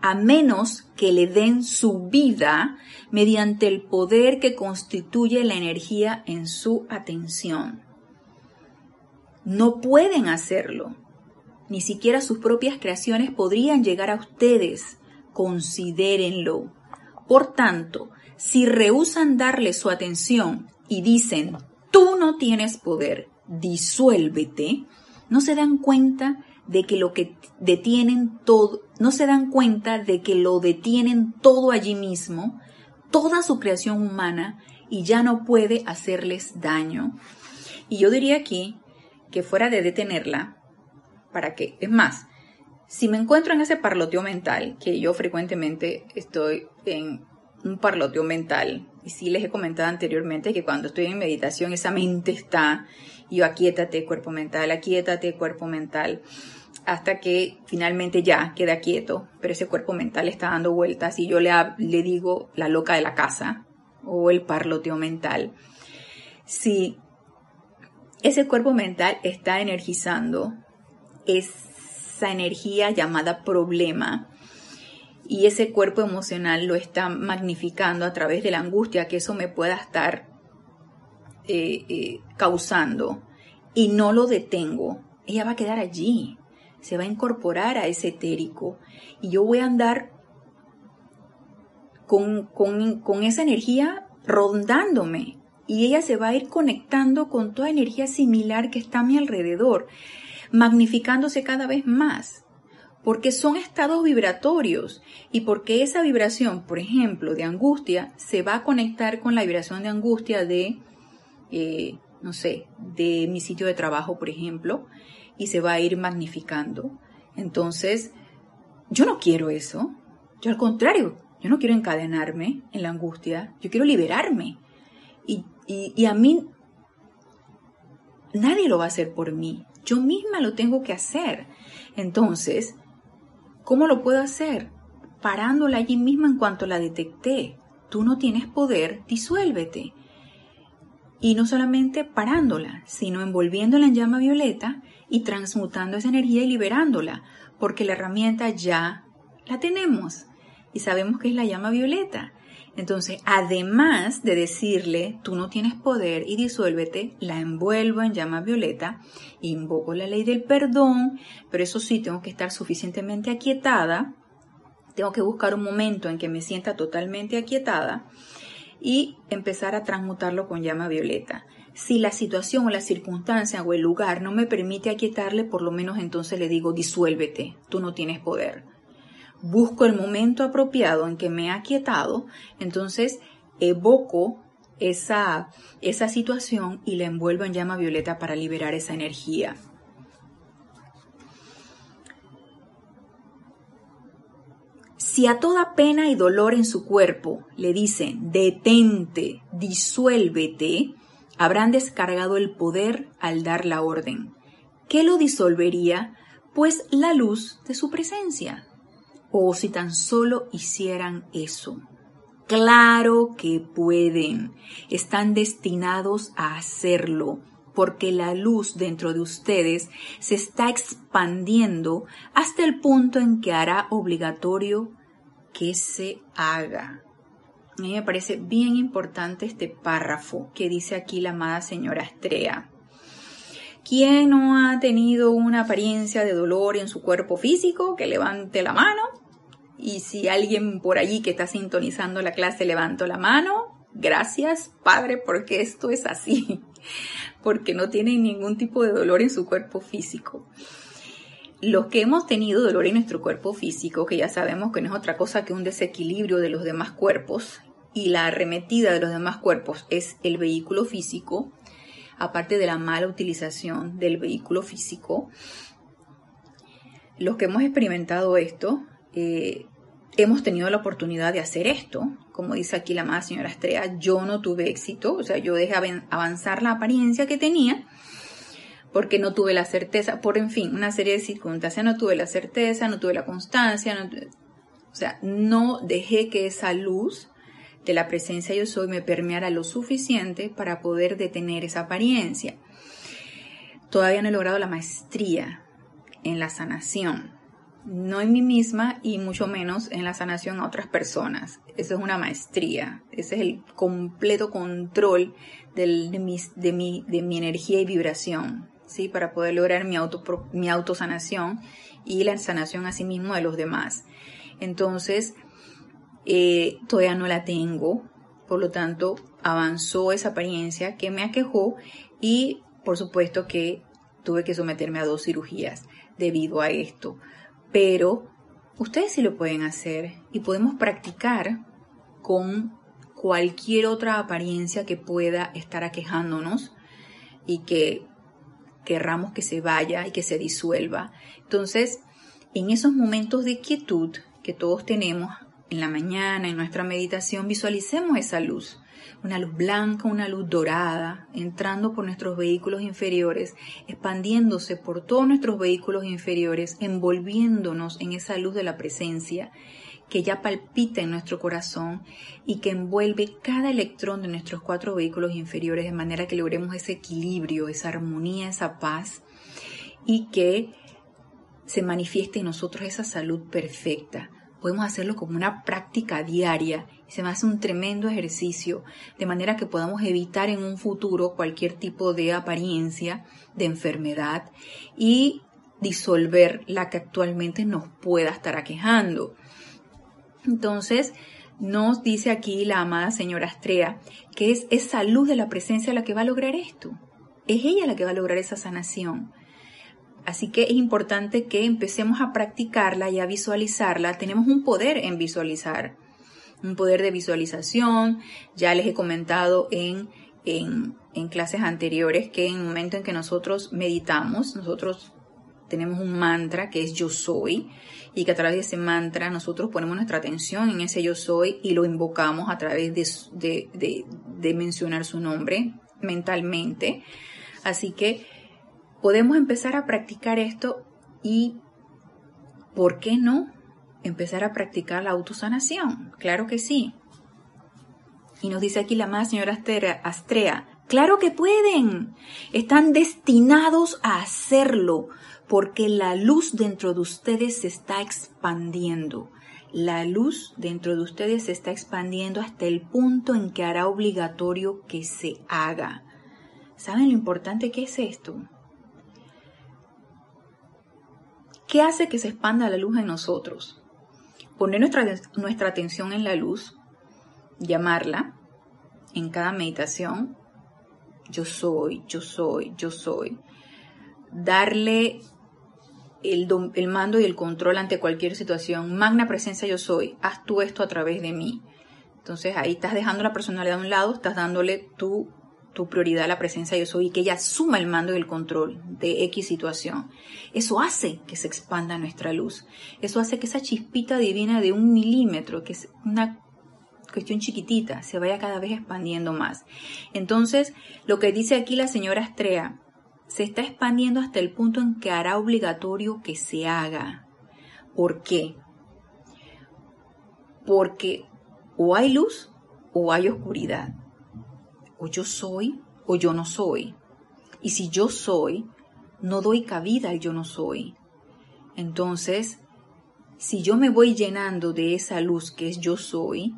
a menos que le den su vida mediante el poder que constituye la energía en su atención. No pueden hacerlo, ni siquiera sus propias creaciones podrían llegar a ustedes. Considérenlo. Por tanto, si rehusan darle su atención y dicen, tú no tienes poder, disuélvete, no se dan cuenta de que lo que detienen todo, no se dan cuenta de que lo detienen todo allí mismo, toda su creación humana, y ya no puede hacerles daño. Y yo diría aquí que fuera de detenerla, para que, es más, si me encuentro en ese parloteo mental, que yo frecuentemente estoy en un parloteo mental, y sí les he comentado anteriormente que cuando estoy en meditación esa mente está, y yo aquíétate cuerpo mental, aquíétate cuerpo mental, hasta que finalmente ya queda quieto, pero ese cuerpo mental está dando vueltas y yo le, le digo la loca de la casa o el parloteo mental. Si ese cuerpo mental está energizando, es energía llamada problema y ese cuerpo emocional lo está magnificando a través de la angustia que eso me pueda estar eh, eh, causando y no lo detengo, ella va a quedar allí, se va a incorporar a ese etérico y yo voy a andar con, con, con esa energía rondándome y ella se va a ir conectando con toda energía similar que está a mi alrededor magnificándose cada vez más, porque son estados vibratorios y porque esa vibración, por ejemplo, de angustia, se va a conectar con la vibración de angustia de, eh, no sé, de mi sitio de trabajo, por ejemplo, y se va a ir magnificando. Entonces, yo no quiero eso. Yo al contrario, yo no quiero encadenarme en la angustia, yo quiero liberarme. Y, y a mí nadie lo va a hacer por mí. Yo misma lo tengo que hacer. Entonces, ¿cómo lo puedo hacer? Parándola allí misma en cuanto la detecté. Tú no tienes poder, disuélvete. Y no solamente parándola, sino envolviéndola en llama violeta y transmutando esa energía y liberándola, porque la herramienta ya la tenemos y sabemos que es la llama violeta. Entonces, además de decirle, tú no tienes poder y disuélvete, la envuelvo en llama violeta, invoco la ley del perdón, pero eso sí, tengo que estar suficientemente aquietada, tengo que buscar un momento en que me sienta totalmente aquietada y empezar a transmutarlo con llama violeta. Si la situación o la circunstancia o el lugar no me permite aquietarle, por lo menos entonces le digo, disuélvete, tú no tienes poder busco el momento apropiado en que me ha quietado, entonces evoco esa, esa situación y la envuelvo en llama violeta para liberar esa energía. Si a toda pena y dolor en su cuerpo le dicen detente, disuélvete, habrán descargado el poder al dar la orden. ¿Qué lo disolvería? Pues la luz de su presencia o si tan solo hicieran eso. Claro que pueden, están destinados a hacerlo, porque la luz dentro de ustedes se está expandiendo hasta el punto en que hará obligatorio que se haga. A mí me parece bien importante este párrafo que dice aquí la amada señora Estrella. ¿Quién no ha tenido una apariencia de dolor en su cuerpo físico? Que levante la mano. Y si alguien por allí que está sintonizando la clase levantó la mano, gracias Padre porque esto es así, porque no tienen ningún tipo de dolor en su cuerpo físico. Los que hemos tenido dolor en nuestro cuerpo físico, que ya sabemos que no es otra cosa que un desequilibrio de los demás cuerpos, y la arremetida de los demás cuerpos es el vehículo físico, aparte de la mala utilización del vehículo físico, los que hemos experimentado esto, eh, hemos tenido la oportunidad de hacer esto. Como dice aquí la amada señora Estrella, yo no tuve éxito, o sea, yo dejé avanzar la apariencia que tenía porque no tuve la certeza, por en fin, una serie de circunstancias, no tuve la certeza, no tuve la constancia, o sea, no dejé que esa luz de la presencia yo soy me permeara lo suficiente para poder detener esa apariencia. Todavía no he logrado la maestría en la sanación no en mí misma y mucho menos en la sanación a otras personas. Eso es una maestría, ese es el completo control de, mi, de, mi, de mi energía y vibración, ¿sí? Para poder lograr mi, auto, mi autosanación y la sanación a sí mismo de los demás. Entonces, eh, todavía no la tengo, por lo tanto, avanzó esa apariencia que me aquejó y, por supuesto, que tuve que someterme a dos cirugías debido a esto. Pero ustedes sí lo pueden hacer y podemos practicar con cualquier otra apariencia que pueda estar aquejándonos y que querramos que se vaya y que se disuelva. Entonces, en esos momentos de quietud que todos tenemos en la mañana, en nuestra meditación, visualicemos esa luz una luz blanca, una luz dorada, entrando por nuestros vehículos inferiores, expandiéndose por todos nuestros vehículos inferiores, envolviéndonos en esa luz de la presencia que ya palpita en nuestro corazón y que envuelve cada electrón de nuestros cuatro vehículos inferiores de manera que logremos ese equilibrio, esa armonía, esa paz y que se manifieste en nosotros esa salud perfecta podemos hacerlo como una práctica diaria. Se me hace un tremendo ejercicio, de manera que podamos evitar en un futuro cualquier tipo de apariencia de enfermedad y disolver la que actualmente nos pueda estar aquejando. Entonces, nos dice aquí la amada señora Astrea que es esa luz de la presencia la que va a lograr esto. Es ella la que va a lograr esa sanación. Así que es importante que empecemos a practicarla y a visualizarla. Tenemos un poder en visualizar, un poder de visualización. Ya les he comentado en, en, clases anteriores que en el momento en que nosotros meditamos, nosotros tenemos un mantra que es yo soy y que a través de ese mantra nosotros ponemos nuestra atención en ese yo soy y lo invocamos a través de, de, de mencionar su nombre mentalmente. Así que podemos empezar a practicar esto y, ¿por qué no? Empezar a practicar la autosanación. Claro que sí. Y nos dice aquí la más señora Astrea, claro que pueden. Están destinados a hacerlo porque la luz dentro de ustedes se está expandiendo. La luz dentro de ustedes se está expandiendo hasta el punto en que hará obligatorio que se haga. ¿Saben lo importante que es esto? ¿Qué hace que se expanda la luz en nosotros? Poner nuestra, nuestra atención en la luz, llamarla en cada meditación, yo soy, yo soy, yo soy. Darle el, el, mando y el control ante cualquier situación. Magna presencia yo soy. Haz tú esto a través de mí. Entonces ahí estás dejando la personalidad a un lado, estás dándole tu tu prioridad la presencia yo soy y que ella suma el mando y el control de X situación. Eso hace que se expanda nuestra luz. Eso hace que esa chispita divina de un milímetro, que es una cuestión chiquitita, se vaya cada vez expandiendo más. Entonces, lo que dice aquí la señora Astrea, se está expandiendo hasta el punto en que hará obligatorio que se haga. ¿Por qué? Porque o hay luz o hay oscuridad o yo soy o yo no soy. Y si yo soy, no doy cabida al yo no soy. Entonces, si yo me voy llenando de esa luz que es yo soy,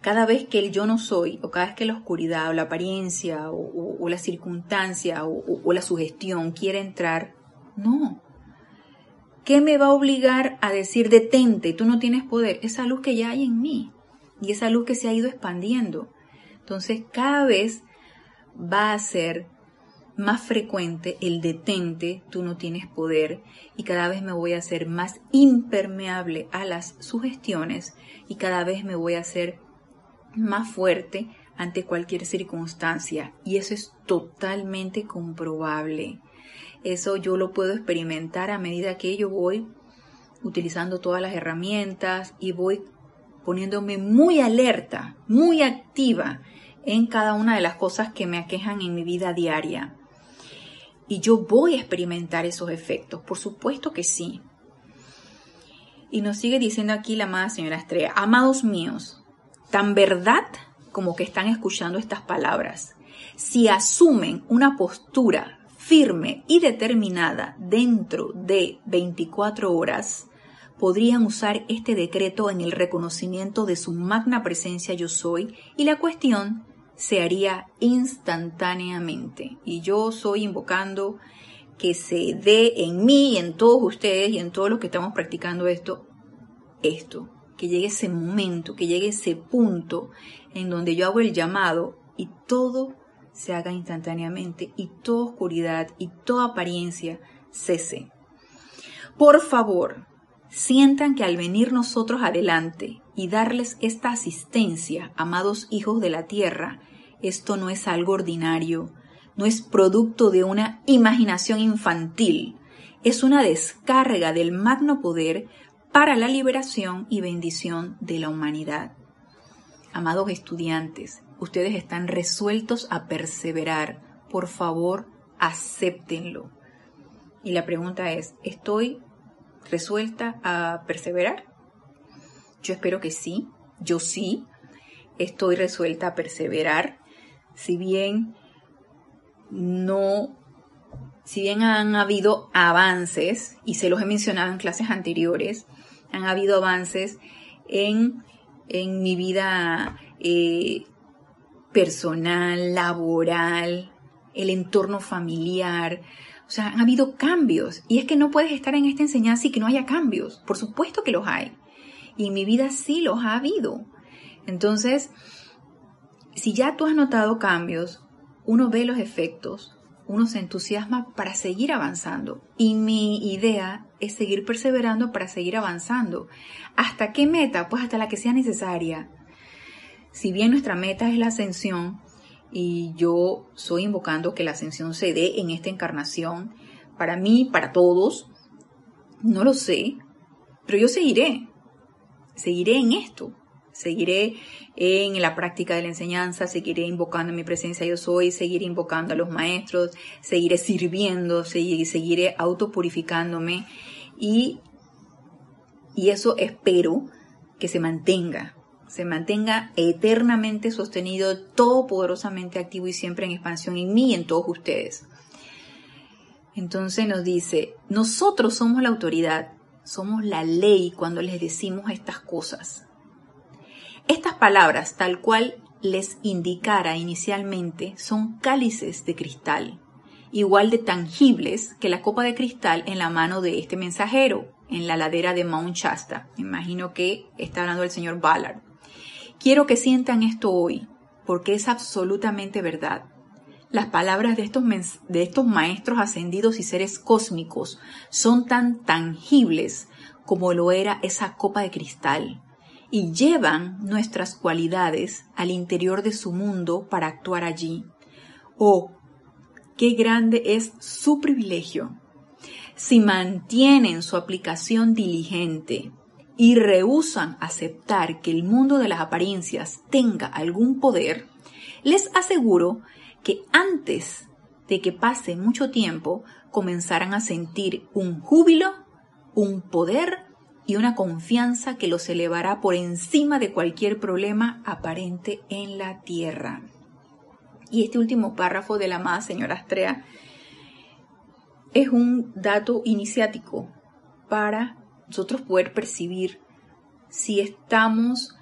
cada vez que el yo no soy, o cada vez que la oscuridad, o la apariencia, o, la circunstancia, o, o la sugestión quiere entrar, no. ¿Qué me va a obligar a decir detente, tú no tienes poder? Esa luz que ya hay en mí y esa luz que se ha ido expandiendo. Entonces cada vez va a ser más frecuente el detente, tú no tienes poder y cada vez me voy a hacer más impermeable a las sugestiones y cada vez me voy a hacer más fuerte ante cualquier circunstancia y eso es totalmente comprobable. Eso yo lo puedo experimentar a medida que yo voy utilizando todas las herramientas y voy poniéndome muy alerta, muy activa en cada una de las cosas que me aquejan en mi vida diaria. Y yo voy a experimentar esos efectos, por supuesto que sí. Y nos sigue diciendo aquí la amada señora Estrella, amados míos, tan verdad como que están escuchando estas palabras, si asumen una postura firme y determinada dentro de 24 horas, podrían usar este decreto en el reconocimiento de su magna presencia yo soy y la cuestión se haría instantáneamente. Y yo soy invocando que se dé en mí y en todos ustedes y en todos los que estamos practicando esto, esto, que llegue ese momento, que llegue ese punto en donde yo hago el llamado y todo se haga instantáneamente y toda oscuridad y toda apariencia cese. Por favor, sientan que al venir nosotros adelante y darles esta asistencia, amados hijos de la tierra, esto no es algo ordinario, no es producto de una imaginación infantil, es una descarga del magno poder para la liberación y bendición de la humanidad. Amados estudiantes, ustedes están resueltos a perseverar. Por favor, acéptenlo. Y la pregunta es, ¿estoy resuelta a perseverar? Yo espero que sí, yo sí, estoy resuelta a perseverar. Si bien no, si bien han habido avances, y se los he mencionado en clases anteriores, han habido avances en, en mi vida eh, personal, laboral, el entorno familiar. O sea, han habido cambios. Y es que no puedes estar en esta enseñanza y que no haya cambios. Por supuesto que los hay. Y en mi vida sí los ha habido. Entonces, si ya tú has notado cambios, uno ve los efectos, uno se entusiasma para seguir avanzando. Y mi idea es seguir perseverando para seguir avanzando. ¿Hasta qué meta? Pues hasta la que sea necesaria. Si bien nuestra meta es la ascensión, y yo soy invocando que la ascensión se dé en esta encarnación, para mí, para todos, no lo sé, pero yo seguiré, seguiré en esto, seguiré en la práctica de la enseñanza, seguiré invocando mi presencia yo soy, seguiré invocando a los maestros, seguiré sirviendo, seguiré autopurificándome y, y eso espero que se mantenga, se mantenga eternamente sostenido, todopoderosamente activo y siempre en expansión en mí y en todos ustedes. Entonces nos dice, nosotros somos la autoridad, somos la ley cuando les decimos estas cosas. Estas palabras, tal cual les indicara inicialmente, son cálices de cristal, igual de tangibles que la copa de cristal en la mano de este mensajero, en la ladera de Mount Shasta. Imagino que está hablando el señor Ballard. Quiero que sientan esto hoy, porque es absolutamente verdad. Las palabras de estos, de estos maestros ascendidos y seres cósmicos son tan tangibles como lo era esa copa de cristal y llevan nuestras cualidades al interior de su mundo para actuar allí. Oh, qué grande es su privilegio. Si mantienen su aplicación diligente, y rehusan aceptar que el mundo de las apariencias tenga algún poder, les aseguro que antes de que pase mucho tiempo comenzarán a sentir un júbilo, un poder y una confianza que los elevará por encima de cualquier problema aparente en la tierra. Y este último párrafo de la amada señora Astrea es un dato iniciático para nosotros poder percibir si estamos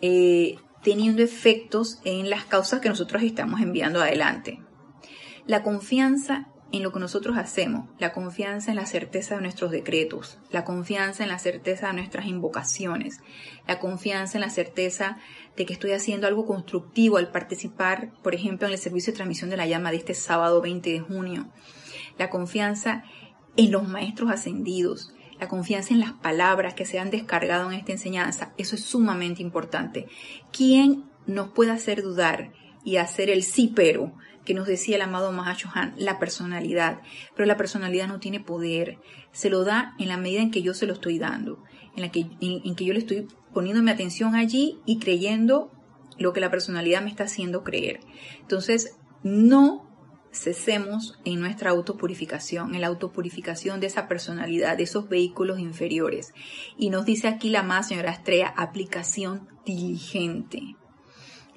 eh, teniendo efectos en las causas que nosotros estamos enviando adelante. La confianza en lo que nosotros hacemos, la confianza en la certeza de nuestros decretos, la confianza en la certeza de nuestras invocaciones, la confianza en la certeza de que estoy haciendo algo constructivo al participar, por ejemplo, en el servicio de transmisión de la llama de este sábado 20 de junio, la confianza en los maestros ascendidos, la confianza en las palabras que se han descargado en esta enseñanza, eso es sumamente importante. ¿Quién nos puede hacer dudar y hacer el sí pero que nos decía el amado Mahashohan? La personalidad. Pero la personalidad no tiene poder. Se lo da en la medida en que yo se lo estoy dando, en, la que, en que yo le estoy poniendo mi atención allí y creyendo lo que la personalidad me está haciendo creer. Entonces, no cesemos en nuestra autopurificación, en la autopurificación de esa personalidad, de esos vehículos inferiores. Y nos dice aquí la más señora Estrella, aplicación diligente.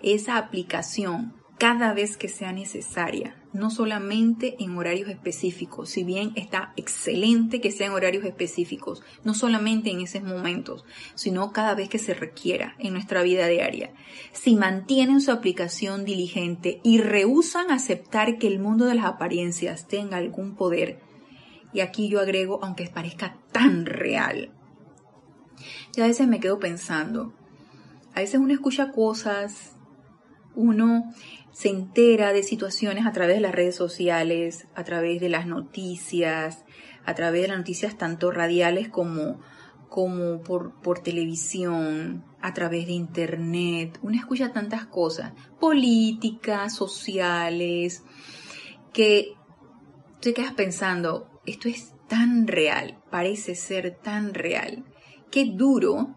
Esa aplicación cada vez que sea necesaria, no solamente en horarios específicos, si bien está excelente que sean horarios específicos, no solamente en esos momentos, sino cada vez que se requiera en nuestra vida diaria. Si mantienen su aplicación diligente y rehusan aceptar que el mundo de las apariencias tenga algún poder, y aquí yo agrego, aunque parezca tan real, yo a veces me quedo pensando, a veces uno escucha cosas uno se entera de situaciones a través de las redes sociales, a través de las noticias, a través de las noticias tanto radiales como, como por, por televisión, a través de internet. Uno escucha tantas cosas, políticas, sociales, que te quedas pensando, esto es tan real, parece ser tan real. Qué duro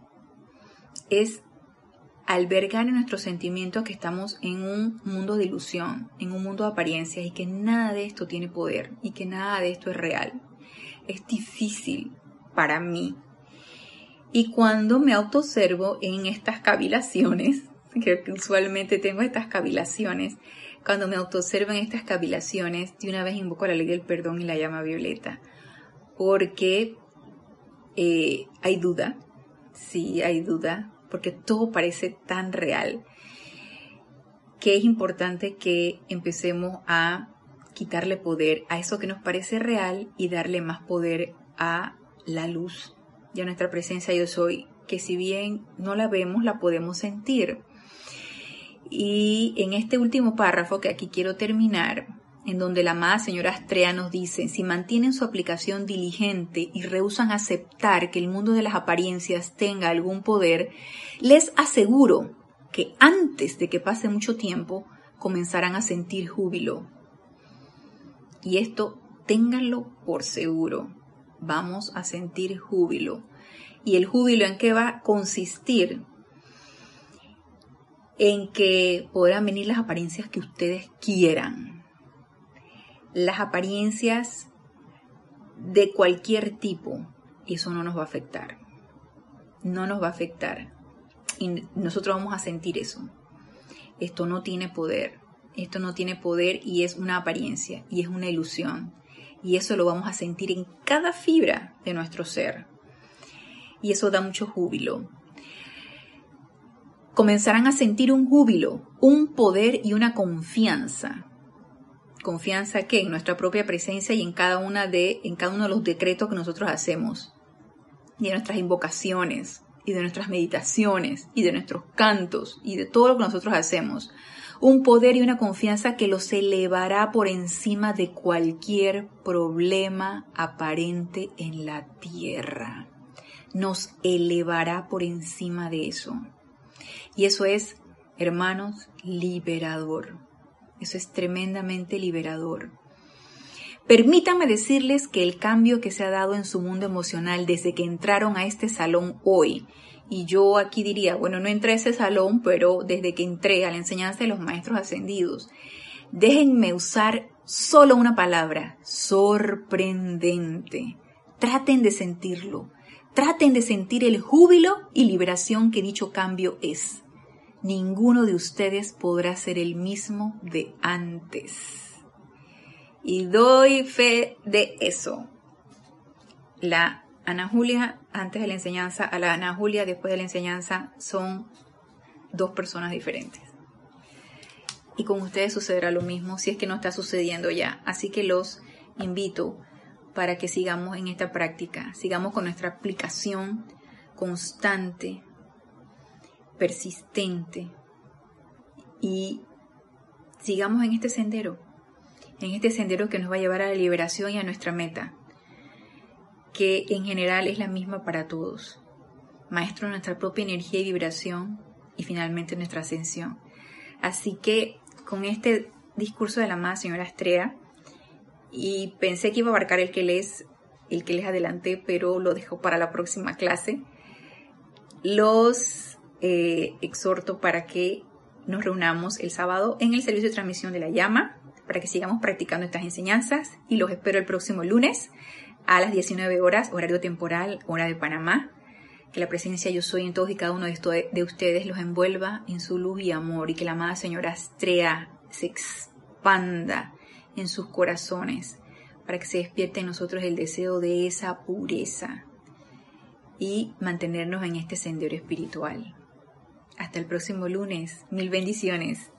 es albergar en nuestros sentimientos que estamos en un mundo de ilusión, en un mundo de apariencias y que nada de esto tiene poder y que nada de esto es real. Es difícil para mí. Y cuando me autoobservo en estas cavilaciones, que usualmente tengo estas cavilaciones, cuando me autoobservo en estas cavilaciones, de una vez invoco la ley del perdón y la llama violeta, porque eh, hay duda, sí, hay duda, porque todo parece tan real que es importante que empecemos a quitarle poder a eso que nos parece real y darle más poder a la luz y a nuestra presencia yo soy, que si bien no la vemos, la podemos sentir. Y en este último párrafo que aquí quiero terminar, en donde la amada señora Astrea nos dice, si mantienen su aplicación diligente y rehusan aceptar que el mundo de las apariencias tenga algún poder, les aseguro que antes de que pase mucho tiempo comenzarán a sentir júbilo. Y esto ténganlo por seguro, vamos a sentir júbilo. ¿Y el júbilo en qué va a consistir? En que podrán venir las apariencias que ustedes quieran las apariencias de cualquier tipo, eso no nos va a afectar. No nos va a afectar. Y nosotros vamos a sentir eso. Esto no tiene poder. Esto no tiene poder y es una apariencia y es una ilusión. Y eso lo vamos a sentir en cada fibra de nuestro ser. Y eso da mucho júbilo. Comenzarán a sentir un júbilo, un poder y una confianza confianza que en nuestra propia presencia y en cada una de en cada uno de los decretos que nosotros hacemos y de nuestras invocaciones y de nuestras meditaciones y de nuestros cantos y de todo lo que nosotros hacemos un poder y una confianza que los elevará por encima de cualquier problema aparente en la tierra. Nos elevará por encima de eso. Y eso es, hermanos, liberador. Eso es tremendamente liberador. Permítanme decirles que el cambio que se ha dado en su mundo emocional desde que entraron a este salón hoy, y yo aquí diría, bueno, no entré a ese salón, pero desde que entré a la enseñanza de los maestros ascendidos, déjenme usar solo una palabra, sorprendente. Traten de sentirlo, traten de sentir el júbilo y liberación que dicho cambio es ninguno de ustedes podrá ser el mismo de antes. Y doy fe de eso. La Ana Julia antes de la enseñanza a la Ana Julia después de la enseñanza son dos personas diferentes. Y con ustedes sucederá lo mismo si es que no está sucediendo ya. Así que los invito para que sigamos en esta práctica, sigamos con nuestra aplicación constante persistente y sigamos en este sendero, en este sendero que nos va a llevar a la liberación y a nuestra meta, que en general es la misma para todos. Maestro nuestra propia energía y vibración y finalmente nuestra ascensión. Así que con este discurso de la amada señora Estrella, y pensé que iba a abarcar el que les, el que les adelanté, pero lo dejo para la próxima clase. Los eh, exhorto para que nos reunamos el sábado en el servicio de transmisión de la llama, para que sigamos practicando estas enseñanzas y los espero el próximo lunes a las 19 horas, horario temporal, hora de Panamá. Que la presencia yo soy en todos y cada uno de, de ustedes los envuelva en su luz y amor y que la amada señora Astrea se expanda en sus corazones para que se despierte en nosotros el deseo de esa pureza y mantenernos en este sendero espiritual. Hasta el próximo lunes. Mil bendiciones.